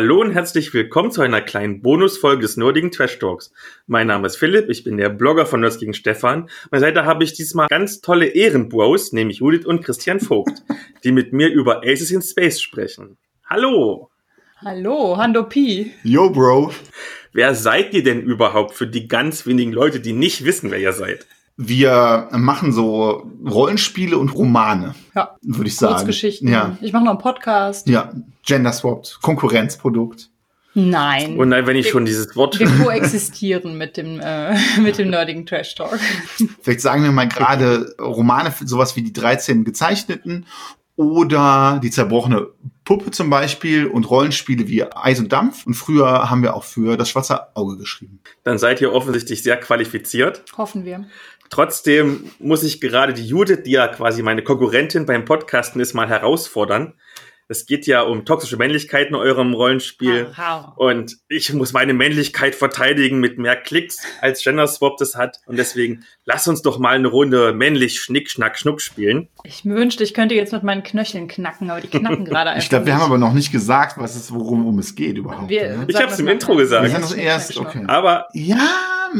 Hallo und herzlich willkommen zu einer kleinen Bonusfolge des Nerdigen Trash Talks. Mein Name ist Philipp, ich bin der Blogger von Nerds gegen Stefan. Meine Seite habe ich diesmal ganz tolle Ehrenbros, nämlich Judith und Christian Vogt, die mit mir über Aces in Space sprechen. Hallo! Hallo, Hando Pi. Yo, Bro. Wer seid ihr denn überhaupt für die ganz wenigen Leute, die nicht wissen, wer ihr seid? Wir machen so Rollenspiele und Romane, Ja, würde ich sagen. Kurzgeschichten. Ja. Ich mache noch einen Podcast. Ja, Gender Swapped, Konkurrenzprodukt. Nein. Und dann, wenn ich schon dieses Wort wir koexistieren mit dem, äh, mit dem nerdigen Trash Talk. Vielleicht sagen wir mal gerade Romane, sowas wie die 13 gezeichneten oder die zerbrochene Puppe zum Beispiel und Rollenspiele wie Eis und Dampf. Und früher haben wir auch für das schwarze Auge geschrieben. dann seid ihr offensichtlich sehr qualifiziert. Hoffen wir. Trotzdem muss ich gerade die Judith, die ja quasi meine Konkurrentin beim Podcasten ist, mal herausfordern. Es geht ja um toxische Männlichkeit in eurem Rollenspiel. Aha. Und ich muss meine Männlichkeit verteidigen mit mehr Klicks, als Gender Swap das hat. Und deswegen lass uns doch mal eine Runde männlich Schnick, Schnack, Schnuck spielen. Ich wünschte, ich könnte jetzt mit meinen Knöcheln knacken, aber die knacken gerade einfach. Ich glaube, wir haben aber noch nicht gesagt, was es, worum um es geht überhaupt. Wir- ne? Ich hab's das im mal. Intro gesagt. Wir sind das erst, okay. Aber Ja.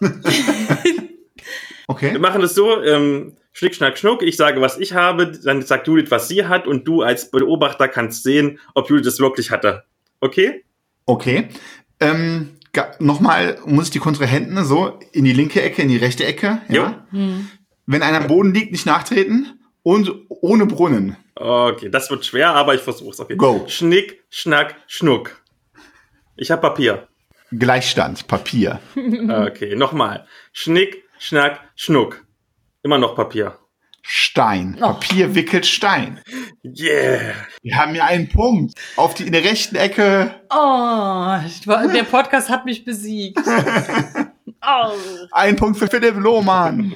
Okay. wir machen es so, ähm, Schnick, Schnack, Schnuck. Ich sage, was ich habe, dann sagt Judith, was sie hat. Und du als Beobachter kannst sehen, ob Judith es wirklich hatte. Okay? Okay. Ähm, Nochmal muss ich die Kontrahenten so in die linke Ecke, in die rechte Ecke. Ja? Hm. Wenn einer am Boden liegt, nicht nachtreten und ohne Brunnen. Okay, das wird schwer, aber ich versuch's. Okay. Go. Schnick, Schnack, Schnuck. Ich habe Papier. Gleichstand, Papier. Okay, nochmal. Schnick, Schnack, Schnuck. Immer noch Papier. Stein. Oh. Papier wickelt Stein. Yeah. Wir haben hier einen Punkt. Auf die in der rechten Ecke Oh, ich war- der Podcast hat mich besiegt. Oh. ein Punkt für Philipp Lohmann.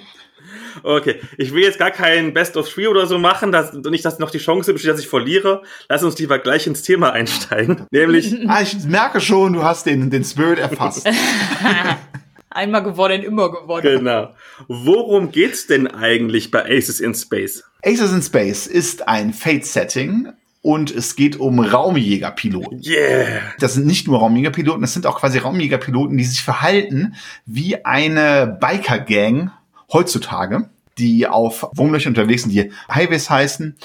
Okay, ich will jetzt gar kein Best of Three oder so machen, dass, und nicht, dass noch die Chance besteht, dass ich verliere. Lass uns lieber gleich ins Thema einsteigen. Nämlich, Ah, ich merke schon, du hast den, den Spirit erfasst. Einmal gewonnen, immer gewonnen. genau. Worum geht's denn eigentlich bei Aces in Space? Aces in Space ist ein Fate-Setting und es geht um Raumjägerpiloten. Yeah. Das sind nicht nur Raumjägerpiloten, das sind auch quasi Raumjägerpiloten, die sich verhalten wie eine Biker-Gang heutzutage, die auf Wurmlöchern unterwegs sind, die Highways heißen,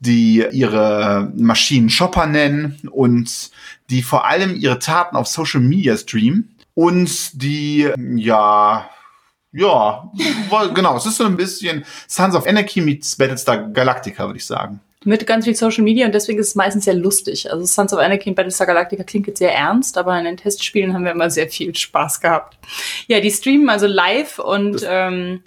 die ihre Maschinen Shopper nennen und die vor allem ihre Taten auf Social Media streamen und die, ja, ja, genau, es ist so ein bisschen Sons of Anarchy meets Battlestar Galactica, würde ich sagen. Mit ganz viel Social Media und deswegen ist es meistens sehr lustig. Also Sons of Anarchy und Battlestar Galactica klingt jetzt sehr ernst, aber in den Testspielen haben wir immer sehr viel Spaß gehabt. Ja, die streamen also live und Das- ähm,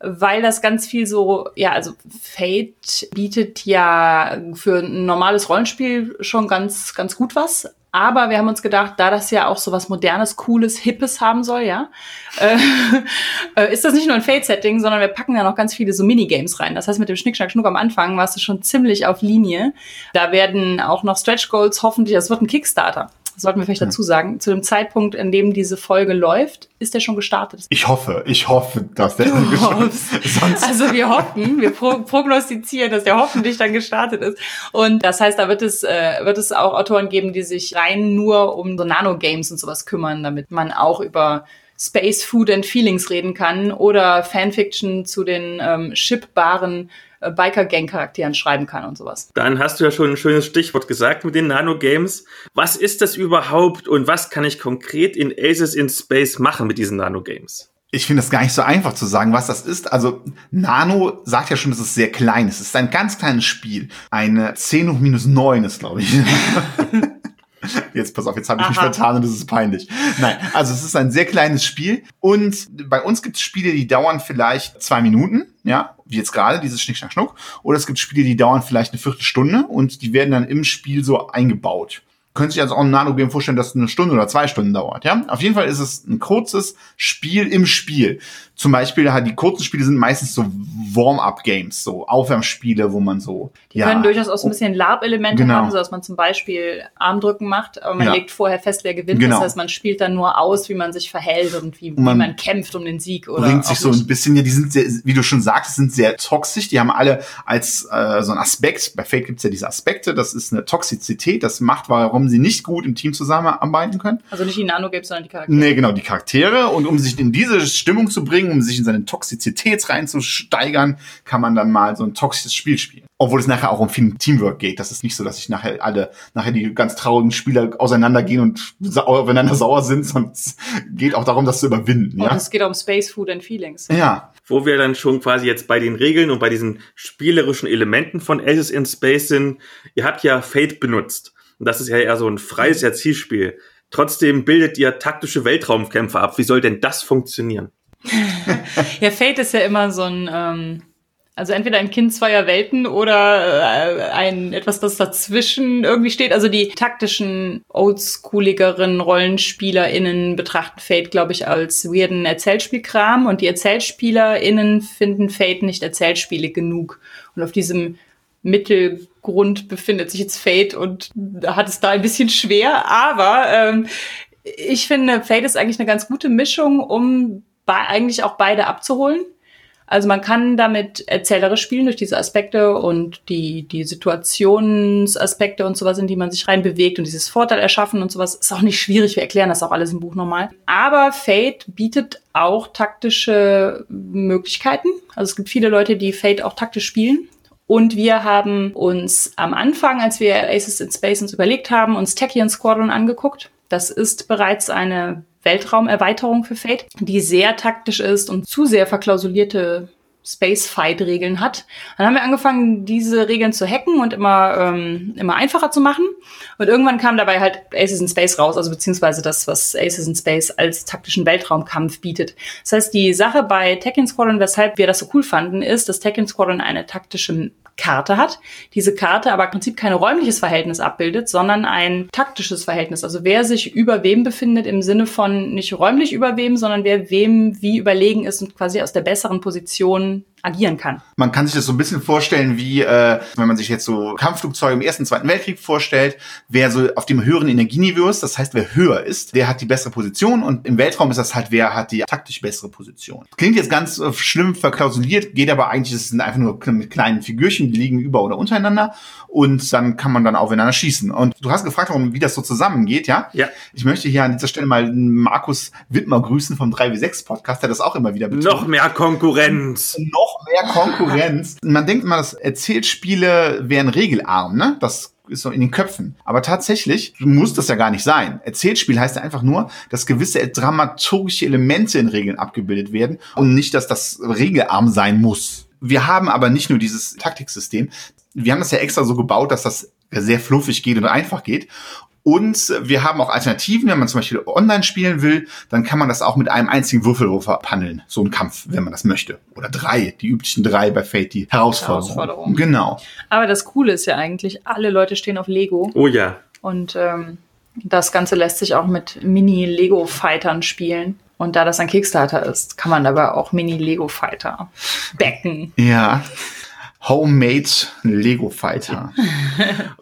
weil das ganz viel so, ja, also Fate bietet ja für ein normales Rollenspiel schon ganz, ganz gut was. Aber wir haben uns gedacht, da das ja auch so was Modernes, Cooles, Hippes haben soll, ja, äh, äh, ist das nicht nur ein Fate-Setting, sondern wir packen da noch ganz viele so Minigames rein. Das heißt, mit dem Schnick, Schnack, Schnuck am Anfang warst du schon ziemlich auf Linie. Da werden auch noch Stretch Goals hoffentlich, das wird ein Kickstarter. Das sollten wir vielleicht dazu sagen. Zu dem Zeitpunkt, in dem diese Folge läuft, ist der schon gestartet. Ich hoffe, ich hoffe, dass der Du hoffst. sonst Also wir hoffen, wir pro prognostizieren, dass der hoffentlich dann gestartet ist. Und das heißt, da wird es, äh, wird es auch Autoren geben, die sich rein nur um so Nano-Games und sowas kümmern, damit man auch über Space, Food and Feelings reden kann oder Fanfiction zu den ähm, shippbaren äh, Biker-Gang-Charakteren schreiben kann und sowas. Dann hast du ja schon ein schönes Stichwort gesagt mit den Nano-Games. Was ist das überhaupt und was kann ich konkret in Aces in Space machen mit diesen Nano-Games? Ich finde es gar nicht so einfach zu sagen, was das ist. Also Nano sagt ja schon, es ist sehr klein. Es ist ein ganz kleines Spiel. Eine 10 hoch minus 9 ist, glaube ich. Jetzt pass auf, jetzt habe ich mich Aha. vertan und das ist peinlich. Nein, also es ist ein sehr kleines Spiel und bei uns gibt es Spiele, die dauern vielleicht zwei Minuten, ja, wie jetzt gerade dieses Schnick, Schnack, Schnuck. Oder es gibt Spiele, die dauern vielleicht eine Viertelstunde und die werden dann im Spiel so eingebaut. Könnt sich also auch ein Nano-Game vorstellen, das eine Stunde oder zwei Stunden dauert, ja? Auf jeden Fall ist es ein kurzes Spiel im Spiel. Zum Beispiel, die kurzen Spiele sind meistens so Warm-up-Games, so Aufwärmspiele, wo man so. Die ja, können durchaus auch so ein bisschen Lab-Elemente Genau. haben, so dass man zum Beispiel Armdrücken macht, aber man Ja. legt vorher fest, wer gewinnt. Genau. Das heißt, man spielt dann nur aus, wie man sich verhält und wie, man wie man kämpft um den Sieg oder bringt sich so ein bisschen, ja, die sind sehr, wie du schon sagst, sind sehr toxisch. Die haben alle als äh, so ein Aspekt, bei Fate gibt's ja diese Aspekte, das ist eine Toxizität, das macht, warum sie nicht gut im Team zusammenarbeiten können. Also nicht die Nano-Games, sondern die Charaktere. Nee, genau, die Charaktere. Und um sich in diese Stimmung zu bringen, um sich in seine Toxizität reinzusteigern, kann man dann mal so ein toxisches Spiel spielen. Obwohl es nachher auch um viel Teamwork geht. Das ist nicht so, dass sich nachher alle, nachher die ganz traurigen Spieler auseinandergehen und aufeinander sauer sind, sondern es geht auch darum, das zu überwinden, Und ja. es geht um Space, Food and Feelings. Ja, Wo wir dann schon quasi jetzt bei den Regeln und bei diesen spielerischen Elementen von Aces in Space sind. Ihr habt ja Fate benutzt. Und das ist ja eher so ein freies Erzielspiel. Trotzdem bildet ihr taktische Weltraumkämpfe ab. Wie soll denn das funktionieren? Ja, Fate ist ja immer so ein, ähm, also entweder ein Kind zweier Welten oder äh, ein etwas, das dazwischen irgendwie steht. Also die taktischen, oldschooligeren RollenspielerInnen betrachten Fate, glaube ich, als weirden Erzählspielkram und die ErzählspielerInnen finden Fate nicht erzählspielig genug. Und auf diesem Mittelgrund befindet sich jetzt Fate und hat es da ein bisschen schwer, aber ähm, ich finde, Fate ist eigentlich eine ganz gute Mischung, um eigentlich auch beide abzuholen. Also man kann damit erzählerisch spielen durch diese Aspekte und die, die Situationsaspekte und sowas, in die man sich reinbewegt und dieses Vorteil erschaffen und sowas. Ist auch nicht schwierig, wir erklären das auch alles im Buch nochmal. Aber Fate bietet auch taktische Möglichkeiten. Also es gibt viele Leute, die Fate auch taktisch spielen. Und wir haben uns am Anfang, als wir Aces in Space uns überlegt haben, uns Tachyon Squadron angeguckt. Das ist bereits eine Weltraumerweiterung für Fate, die sehr taktisch ist und zu sehr verklausulierte Space-Fight-Regeln hat. Dann haben wir angefangen, diese Regeln zu hacken und immer, ähm, immer einfacher zu machen. Und irgendwann kam dabei halt Aces in Space raus, also beziehungsweise das, was Aces in Space als taktischen Weltraumkampf bietet. Das heißt, die Sache bei Tekken Squadron, weshalb wir das so cool fanden, ist, dass Tekken Squadron eine taktische Karte hat. Diese Karte aber im Prinzip kein räumliches Verhältnis abbildet, sondern ein taktisches Verhältnis. Also wer sich über wem befindet im Sinne von nicht räumlich über wem, sondern wer wem wie überlegen ist und quasi aus der besseren Position agieren kann. Man kann sich das so ein bisschen vorstellen, wie äh, wenn man sich jetzt so Kampfflugzeuge im Ersten, Zweiten Weltkrieg vorstellt, wer so auf dem höheren Energieniveau ist, das heißt, wer höher ist, der hat die bessere Position und im Weltraum ist das halt, wer hat die taktisch bessere Position. Klingt jetzt ganz äh, schlimm verklausuliert, geht aber eigentlich, es sind einfach nur mit kleinen Figürchen, die liegen über oder untereinander und dann kann man dann aufeinander schießen. Und du hast gefragt, warum, wie das so zusammengeht, ja? Ja. Ich möchte hier an dieser Stelle mal Markus Wittmer grüßen vom 3W6 Podcast, der das auch immer wieder betont Noch mehr Konkurrenz. noch mehr Konkurrenz. Man denkt immer, dass Erzählspiele wären regelarm, ne? Das ist so in den Köpfen. Aber tatsächlich muss das ja gar nicht sein. Erzählspiel heißt ja einfach nur, dass gewisse dramaturgische Elemente in Regeln abgebildet werden und nicht, dass das regelarm sein muss. Wir haben aber nicht nur dieses Taktiksystem. Wir haben das ja extra so gebaut, dass das sehr fluffig geht und einfach geht. Und wir haben auch Alternativen, wenn man zum Beispiel online spielen will, dann kann man das auch mit einem einzigen Würfelwurf abhandeln. So ein Kampf, wenn man das möchte. Oder drei, die üblichen drei bei Fate, die Herausforderung. Herausforderung. Genau. Aber das Coole ist ja eigentlich, alle Leute stehen auf Lego Oh ja. und ähm, das Ganze lässt sich auch mit Mini-Lego-Fightern spielen. Und da das ein Kickstarter ist, kann man dabei auch Mini-Lego-Fighter backen. Ja. Homemade Lego Fighter.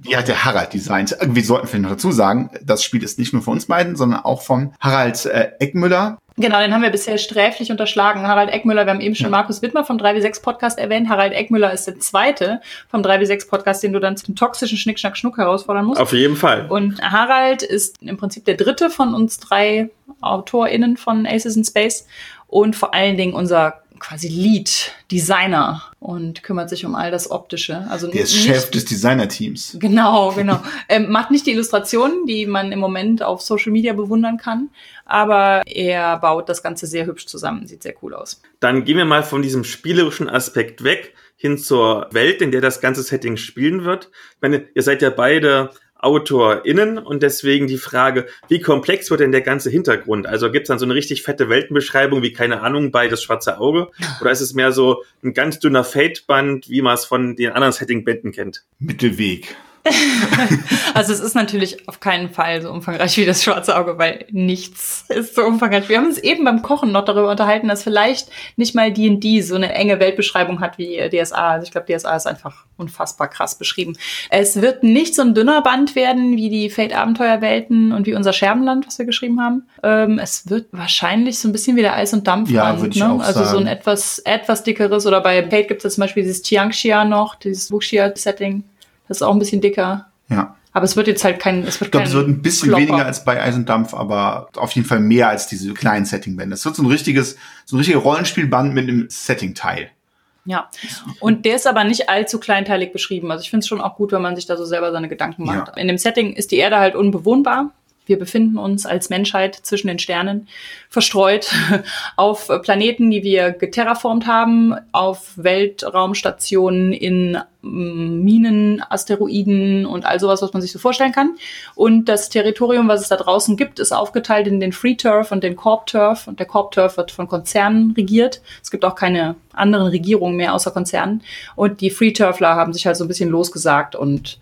Die hat der Harald designt. Wir sollten vielleicht noch dazu sagen, das Spiel ist nicht nur von uns beiden, sondern auch von Harald äh, Eckmüller. Genau, den haben wir bisher sträflich unterschlagen. Harald Eckmüller, wir haben eben schon Ja. Markus Wittmer vom 3W6 Podcast erwähnt. Harald Eckmüller ist der zweite vom 3W6 Podcast, den du dann zum toxischen Schnick, Schnack, Schnuck herausfordern musst. Auf jeden Fall. Und Harald ist im Prinzip der dritte von uns drei AutorInnen von Aces in Space und vor allen Dingen unser quasi Lead-Designer und kümmert sich um all das Optische. Also Der ist nicht- Chef des Designer-Teams. Genau, genau. ähm, macht nicht die Illustrationen, die man im Moment auf Social Media bewundern kann, aber er baut das Ganze sehr hübsch zusammen. Sieht sehr cool aus. Dann gehen wir mal von diesem spielerischen Aspekt weg hin zur Welt, in der das ganze Setting spielen wird. Ich meine, ihr seid ja beide AutorInnen und deswegen die Frage, wie komplex wird denn der ganze Hintergrund? Also gibt es dann so eine richtig fette Weltenbeschreibung, wie keine Ahnung bei Das Schwarze Auge? Oder ist es mehr so ein ganz dünner Fade-Band, wie man es von den anderen Setting-Bänden kennt? Mittelweg. also es ist natürlich auf keinen Fall so umfangreich wie das schwarze Auge, weil nichts ist so umfangreich. Wir haben uns eben beim Kochen noch darüber unterhalten, dass vielleicht nicht mal D&D so eine enge Weltbeschreibung hat wie DSA. Also ich glaube, DSA ist einfach unfassbar krass beschrieben. Es wird nicht so ein dünner Band werden wie die Fate-Abenteuerwelten und wie unser Scherbenland, was wir geschrieben haben. Ähm, es wird wahrscheinlich so ein bisschen wie der Eis- und Dampfband. Ja, ich ne? auch Also so ein sagen. etwas, etwas dickeres. Oder bei Fate gibt es zum Beispiel dieses Tiangxia noch, dieses Wuxia-Setting. Das ist auch ein bisschen dicker. Ja. Aber es wird jetzt halt kein, es wird Ich glaube, es wird ein bisschen Klopper. weniger als bei Eis und Dampf, aber auf jeden Fall mehr als diese kleinen Settingbände. Es wird so ein richtiges, so ein richtiger Rollenspielband mit einem Setting-Teil. Ja. Und der ist aber nicht allzu kleinteilig beschrieben. Also ich finde es schon auch gut, wenn man sich da so selber seine Gedanken macht. Ja. In dem Setting ist die Erde halt unbewohnbar. Wir befinden uns als Menschheit zwischen den Sternen verstreut auf Planeten, die wir geterraformt haben, auf Weltraumstationen, in mm, Minen, Asteroiden und all sowas, was man sich so vorstellen kann. Und das Territorium, was es da draußen gibt, ist aufgeteilt in den Free Turf und den Corp Turf. Und der Corp Turf wird von Konzernen regiert. Es gibt auch keine anderen Regierungen mehr außer Konzernen. Und die Free Turfler haben sich halt so ein bisschen losgesagt und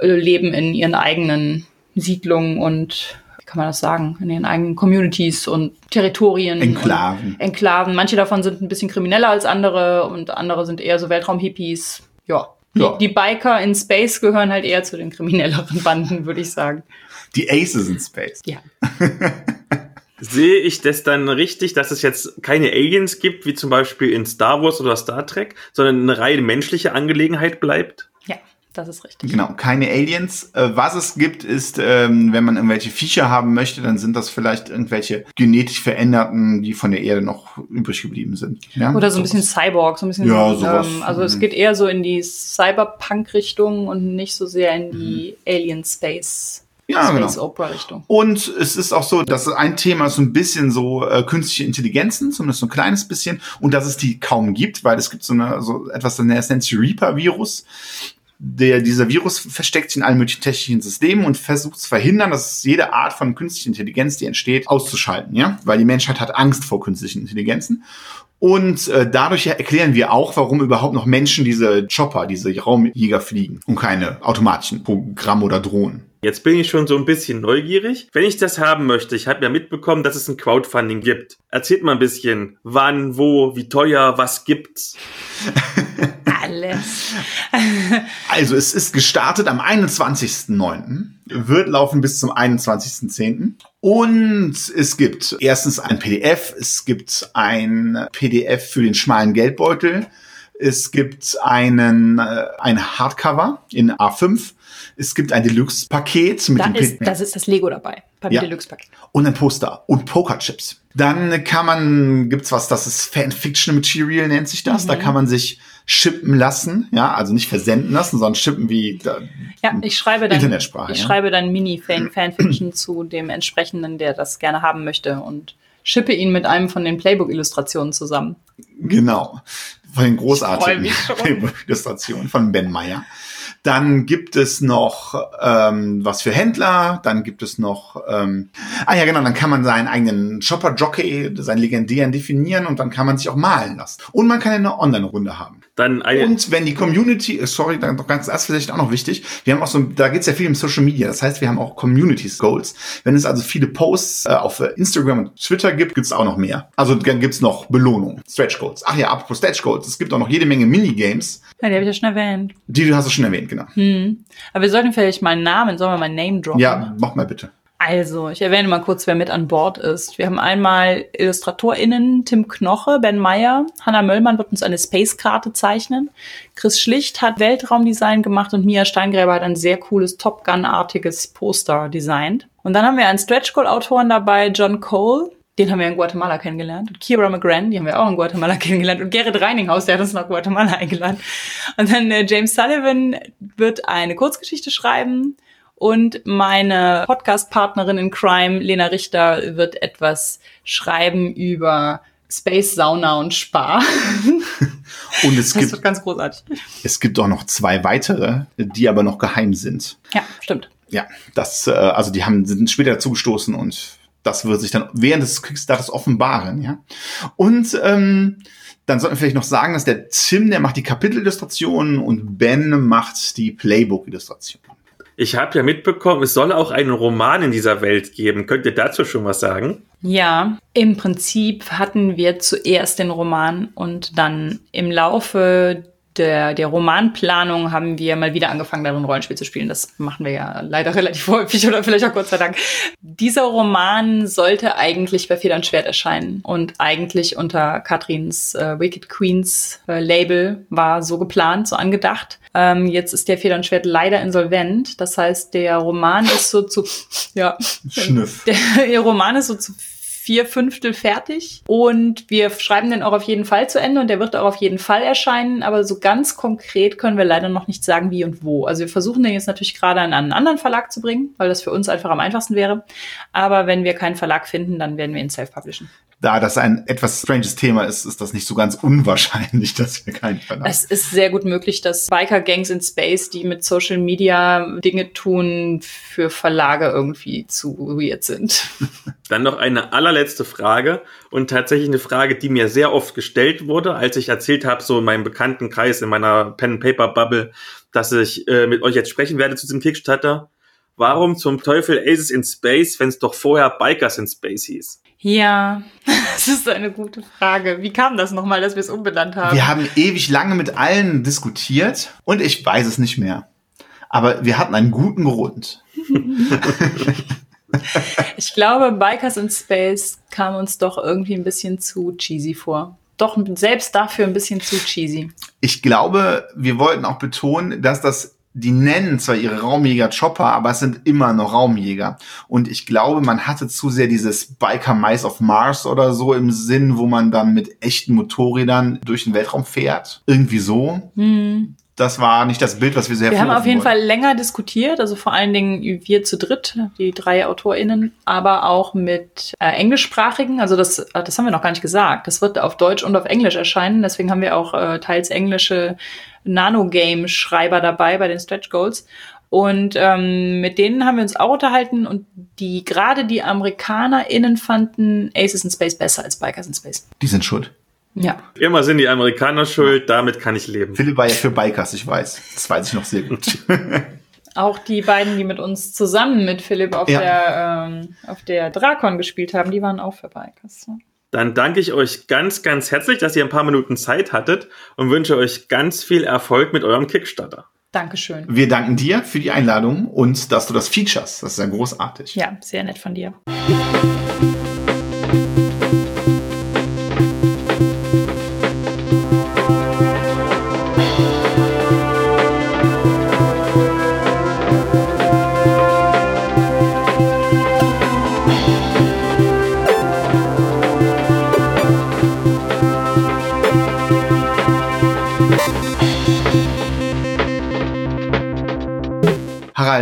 äh, leben in ihren eigenen Siedlungen und wie kann man das sagen, in ihren eigenen Communities und Territorien. Enklaven. Und Enklaven. Manche davon sind ein bisschen krimineller als andere und andere sind eher so Weltraum-Hippies. Ja. Die, Ja. die Biker in Space gehören halt eher zu den kriminelleren Banden, würde ich sagen. Die Aces in Space. Ja. Sehe ich das dann richtig, dass es jetzt keine Aliens gibt, wie zum Beispiel in Star Wars oder Star Trek, sondern eine rein menschliche Angelegenheit bleibt? Das ist richtig. Genau, keine Aliens. Äh, was es gibt, ist, ähm, wenn man irgendwelche Viecher haben möchte, dann sind das vielleicht irgendwelche genetisch veränderten, die von der Erde noch übrig geblieben sind. Ja? Oder so ein bisschen Cyborg, so ein bisschen. Ja, sowas. Ähm, also es Mhm. geht eher so in die Cyberpunk-Richtung und nicht so sehr in die Alien Space, Ja, Space genau. Opera-Richtung. Und es ist auch so, dass ein Thema so ein bisschen so äh, künstliche Intelligenzen, zumindest so ein kleines bisschen, und dass es die kaum gibt, weil es gibt so, eine, so etwas, das nennt sich Reaper-Virus. Der, dieser Virus versteckt sich in allen möglichen technischen Systemen und versucht zu verhindern, dass jede Art von künstlicher Intelligenz, die entsteht, auszuschalten, ja? Weil die Menschheit hat Angst vor künstlichen Intelligenzen. Und äh, dadurch erklären wir auch, warum überhaupt noch Menschen diese Chopper, diese Raumjäger fliegen und keine automatischen Programme oder Drohnen. Jetzt bin ich schon so ein bisschen neugierig. Wenn ich das haben möchte, ich habe ja mitbekommen, dass es ein Crowdfunding gibt. Erzählt mal ein bisschen, wann, wo, wie teuer, was gibt's? Alles. Also es ist gestartet am 21.09., wird laufen bis zum 21.10. Und es gibt erstens ein PDF, es gibt ein PDF für den schmalen Geldbeutel, es gibt einen äh, ein Hardcover in A5, es gibt ein Deluxe-Paket mit Da dem ist, das ist das Lego dabei, beim Ja. Deluxe-Paket. und ein Poster und Pokerchips. Dann kann man, gibt's was, das ist Fanfiction Material, nennt sich das. Da kann man sich shippen lassen, ja, also nicht versenden lassen, sondern shippen wie da, Ja, ich schreibe dann, Internetsprache, ich ja. schreibe dann Mini-Fanfiction zu dem entsprechenden, der das gerne haben möchte und schippe ihn mit einem von den Playbook-Illustrationen zusammen. Genau. Von den großartigen mich schon. Illustrationen von Ben Meyer. Dann gibt es noch ähm, was für Händler. Dann gibt es noch, ähm, ah ja genau, dann kann man seinen eigenen Shopper-Jockey, seinen legendären definieren und dann kann man sich auch malen lassen. Und man kann eine Online-Runde haben. Dann eine, Und wenn die Community, äh, sorry, dann noch ganz erst vielleicht auch noch wichtig, wir haben auch so, da geht es ja viel um Social Media, das heißt, wir haben auch Communities Goals. Wenn es also viele Posts äh, auf äh, Instagram und Twitter gibt, gibt es auch noch mehr. Also dann gibt's noch Belohnungen, Stretch Goals. Ach ja, apropos Stretch Goals, es gibt auch noch jede Menge Minigames, Ja, die habe ich ja schon erwähnt. die du hast du schon erwähnt, genau. Hm. Aber wir sollten vielleicht meinen Namen, sollen wir mal Name droppen? Ja, mach mal bitte. Also, ich erwähne mal kurz, wer mit an Bord ist. Wir haben einmal IllustratorInnen Tim Knoche, Ben Meyer, Hanna Möllmann wird uns eine Space-Karte zeichnen. Chris Schlicht hat Weltraumdesign gemacht und Mia Steingräber hat ein sehr cooles Top Gun-artiges Poster designt. Und dann haben wir einen Stretch Goal-Autoren dabei, John Cole. Den haben wir in Guatemala kennengelernt. Und Kira McGran, die haben wir auch in Guatemala kennengelernt. Und Gerrit Reininghaus, der hat uns nach Guatemala eingeladen. Und dann äh, James Sullivan wird eine Kurzgeschichte schreiben. Und meine Podcast-Partnerin in Crime, Lena Richter, wird etwas schreiben über Space, Sauna und Spa. Und es Das gibt, wird ganz großartig. es gibt auch noch zwei weitere, die aber noch geheim sind. Ja, stimmt. Ja, das, äh, also die haben, sind später dazugestoßen und das wird sich dann während des Kickstarters offenbaren, ja. Und ähm, Dann sollten wir vielleicht noch sagen, dass der Tim, der macht die Kapitelillustrationen und Ben macht die Playbook-Illustrationen. Ich habe ja mitbekommen, es soll auch einen Roman in dieser Welt geben. Könnt ihr dazu schon was sagen? Ja, im Prinzip hatten wir zuerst den Roman und dann im Laufe der, der Romanplanung haben wir mal wieder angefangen, darin Rollenspiel zu spielen. Das machen wir ja leider relativ häufig oder vielleicht auch Gott sei Dank. Dieser Roman sollte eigentlich bei Feder und Schwert erscheinen und eigentlich unter Katrins äh, Wicked Queens äh, Label war so geplant, so angedacht. Ähm, jetzt ist der Feder und Schwert leider insolvent. Das heißt, der Roman ist so zu, ja, Schnüff. Der, der Roman ist so zu vier Fünftel fertig und wir schreiben den auch auf jeden Fall zu Ende und der wird auch auf jeden Fall erscheinen, aber so ganz konkret können wir leider noch nicht sagen, wie und wo. Also wir versuchen den jetzt natürlich gerade an einen anderen Verlag zu bringen, weil das für uns einfach am einfachsten wäre. Aber wenn wir keinen Verlag finden, dann werden wir ihn self-publishen da das ein etwas stranges Thema ist, ist das nicht so ganz unwahrscheinlich, dass wir keinen Verlag Es ist sehr gut möglich, dass Biker-Gangs in Space, die mit Social Media Dinge tun, für Verlage irgendwie zu weird sind. Dann noch eine allerletzte Frage und tatsächlich eine Frage, die mir sehr oft gestellt wurde, als ich erzählt habe, so in meinem Bekanntenkreis, in meiner Pen-Paper-Bubble, dass ich äh, mit euch jetzt sprechen werde zu diesem Kickstarter. Warum zum Teufel Aces in Space, wenn es doch vorher Bikers in Space hieß? Ja, das ist eine gute Frage. Wie kam das nochmal, dass wir es umbenannt haben? Wir haben ewig lange mit allen diskutiert und ich weiß es nicht mehr. Aber wir hatten einen guten Grund. ich glaube, Bikers in Space kam uns doch irgendwie ein bisschen zu cheesy vor. Doch selbst dafür ein bisschen zu cheesy. Ich glaube, wir wollten auch betonen, dass das die nennen zwar ihre Raumjäger Chopper, aber es sind immer noch Raumjäger. Und ich glaube, man hatte zu sehr dieses Biker Mice of Mars oder so im Sinn, wo man dann mit echten Motorrädern durch den Weltraum fährt. Irgendwie so. Hm. Das war nicht das Bild, was wir sehr Wir haben auf jeden wollten. Fall länger diskutiert, also vor allen Dingen wir zu dritt, die drei AutorInnen, aber auch mit äh, englischsprachigen, also das, äh, das haben wir noch gar nicht gesagt. Das wird auf Deutsch und auf Englisch erscheinen, deswegen haben wir auch äh, teils englische Nanogame-Schreiber dabei bei den Stretch Goals. Und ähm, mit denen haben wir uns auch unterhalten und die gerade die AmerikanerInnen fanden Aces in Space besser als Bikers in Space. Die sind schuld. Ja. Immer sind die Amerikaner schuld, damit kann ich leben. Philipp war ja für Bikers, ich weiß. Das weiß ich noch sehr gut. Auch die beiden, die mit uns zusammen mit Philipp auf ja. der ähm, auf der Drakon gespielt haben, die waren auch für Bikers. Dann danke ich euch ganz, ganz herzlich, dass ihr ein paar Minuten Zeit hattet und wünsche euch ganz viel Erfolg mit eurem Kickstarter. Dankeschön. Wir danken dir für die Einladung und dass du das features. Das ist ja großartig. Ja, sehr nett von dir.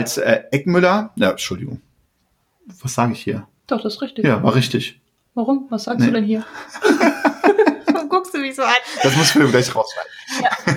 Harald äh, Eckmüller, ja, Entschuldigung. Was sage ich hier? Doch, das ist richtig. Ja, war richtig. Warum? Was sagst nee. du denn hier? Guckst du mich so an? Das muss Film gleich rausschneiden. Ja.